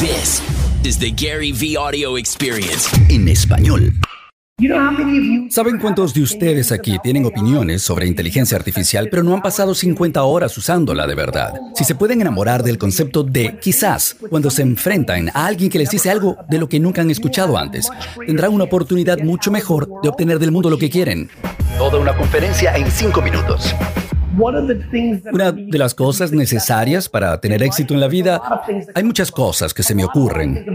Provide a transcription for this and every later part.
This is the Gary V Audio Experience. en español. ¿Saben cuántos de ustedes aquí tienen opiniones sobre inteligencia artificial, pero no han pasado 50 horas usándola de verdad? Si se pueden enamorar del concepto de quizás, cuando se enfrentan a alguien que les dice algo de lo que nunca han escuchado antes, tendrán una oportunidad mucho mejor de obtener del mundo lo que quieren. Toda una conferencia en 5 minutos. Una de las cosas necesarias para tener éxito en la vida, hay muchas cosas que se me ocurren.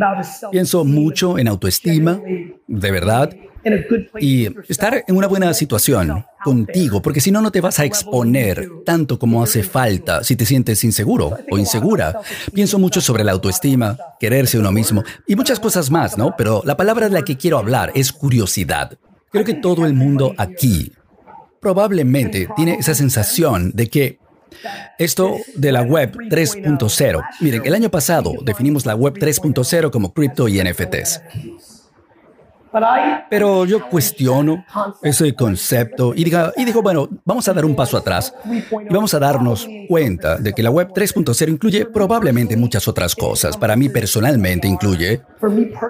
Pienso mucho en autoestima, de verdad, y estar en una buena situación contigo, porque si no, no te vas a exponer tanto como hace falta si te sientes inseguro o insegura. Pienso mucho sobre la autoestima, quererse uno mismo y muchas cosas más, ¿no? Pero la palabra de la que quiero hablar es curiosidad. Creo que todo el mundo aquí probablemente tiene esa sensación de que esto de la web 3.0. Miren, el año pasado definimos la web 3.0 como cripto y NFTs. Pero yo cuestiono ese concepto y, diga, y digo, bueno, vamos a dar un paso atrás y vamos a darnos cuenta de que la web 3.0 incluye probablemente muchas otras cosas. Para mí personalmente incluye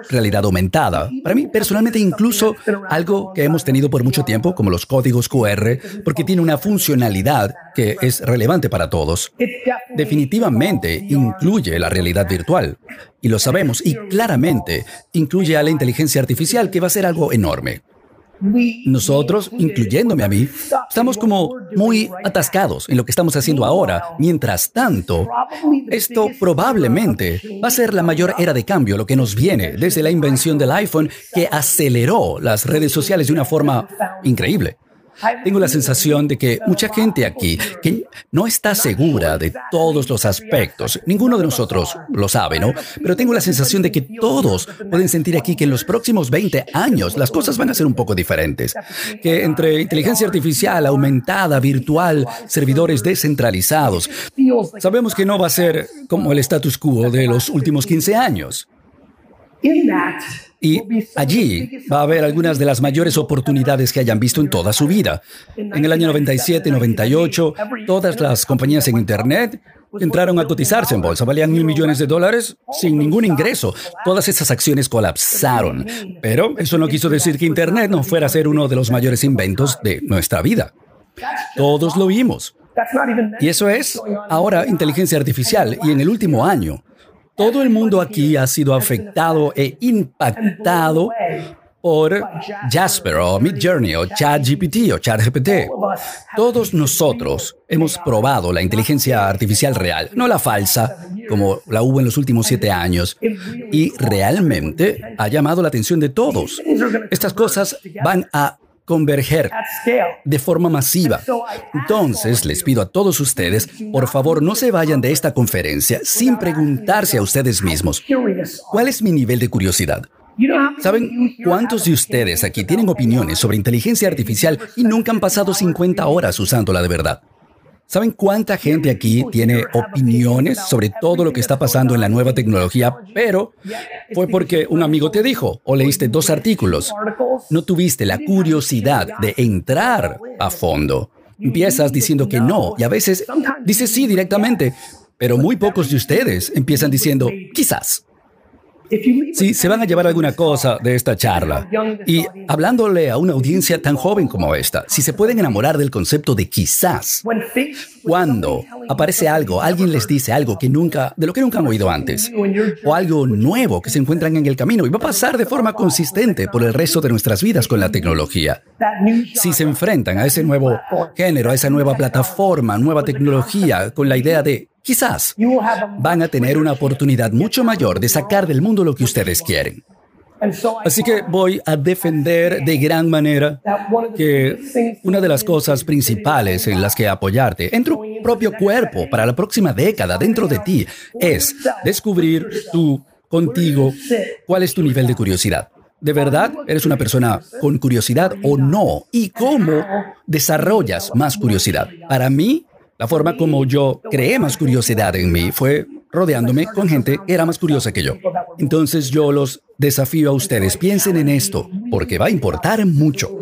realidad aumentada. Para mí personalmente incluso algo que hemos tenido por mucho tiempo, como los códigos QR, porque tiene una funcionalidad que es relevante para todos. Definitivamente incluye la realidad virtual. Y lo sabemos, y claramente incluye a la inteligencia artificial, que va a ser algo enorme. Nosotros, incluyéndome a mí, estamos como muy atascados en lo que estamos haciendo ahora. Mientras tanto, esto probablemente va a ser la mayor era de cambio, lo que nos viene desde la invención del iPhone que aceleró las redes sociales de una forma increíble. Tengo la sensación de que mucha gente aquí que no está segura de todos los aspectos, ninguno de nosotros lo sabe, ¿no? Pero tengo la sensación de que todos pueden sentir aquí que en los próximos 20 años las cosas van a ser un poco diferentes. Que entre inteligencia artificial aumentada, virtual, servidores descentralizados, sabemos que no va a ser como el status quo de los últimos 15 años. Y allí va a haber algunas de las mayores oportunidades que hayan visto en toda su vida. En el año 97, 98, todas las compañías en Internet entraron a cotizarse en bolsa. Valían mil millones de dólares sin ningún ingreso. Todas esas acciones colapsaron. Pero eso no quiso decir que Internet no fuera a ser uno de los mayores inventos de nuestra vida. Todos lo vimos. Y eso es ahora inteligencia artificial. Y en el último año, todo el mundo aquí ha sido afectado e impactado por Jasper o Midjourney o ChatGPT o ChatGPT. Todos nosotros hemos probado la inteligencia artificial real, no la falsa, como la hubo en los últimos siete años, y realmente ha llamado la atención de todos. Estas cosas van a converger de forma masiva. Entonces, les pido a todos ustedes, por favor, no se vayan de esta conferencia sin preguntarse a ustedes mismos, ¿cuál es mi nivel de curiosidad? ¿Saben cuántos de ustedes aquí tienen opiniones sobre inteligencia artificial y nunca han pasado 50 horas usándola de verdad? ¿Saben cuánta gente aquí tiene opiniones sobre todo lo que está pasando en la nueva tecnología, pero fue porque un amigo te dijo o leíste dos artículos? No tuviste la curiosidad de entrar a fondo. Empiezas diciendo que no y a veces dices sí directamente, pero muy pocos de ustedes empiezan diciendo quizás. Si se van a llevar alguna cosa de esta charla. y hablándole a una audiencia tan joven como esta, si se pueden enamorar del concepto de quizás, cuando aparece algo, alguien les dice algo que nunca, de lo que nunca han oído antes, o algo nuevo que se encuentran en el camino y va a pasar de forma consistente por el resto de nuestras vidas con la tecnología. Si se enfrentan a ese nuevo género, a esa nueva plataforma, nueva tecnología, con la idea de Quizás van a tener una oportunidad mucho mayor de sacar del mundo lo que ustedes quieren. Así que voy a defender de gran manera que una de las cosas principales en las que apoyarte en tu propio cuerpo para la próxima década dentro de ti es descubrir tú contigo cuál es tu nivel de curiosidad. ¿De verdad eres una persona con curiosidad o no? ¿Y cómo desarrollas más curiosidad? Para mí, la forma como yo creé más curiosidad en mí fue rodeándome con gente que era más curiosa que yo. Entonces yo los desafío a ustedes, piensen en esto, porque va a importar mucho.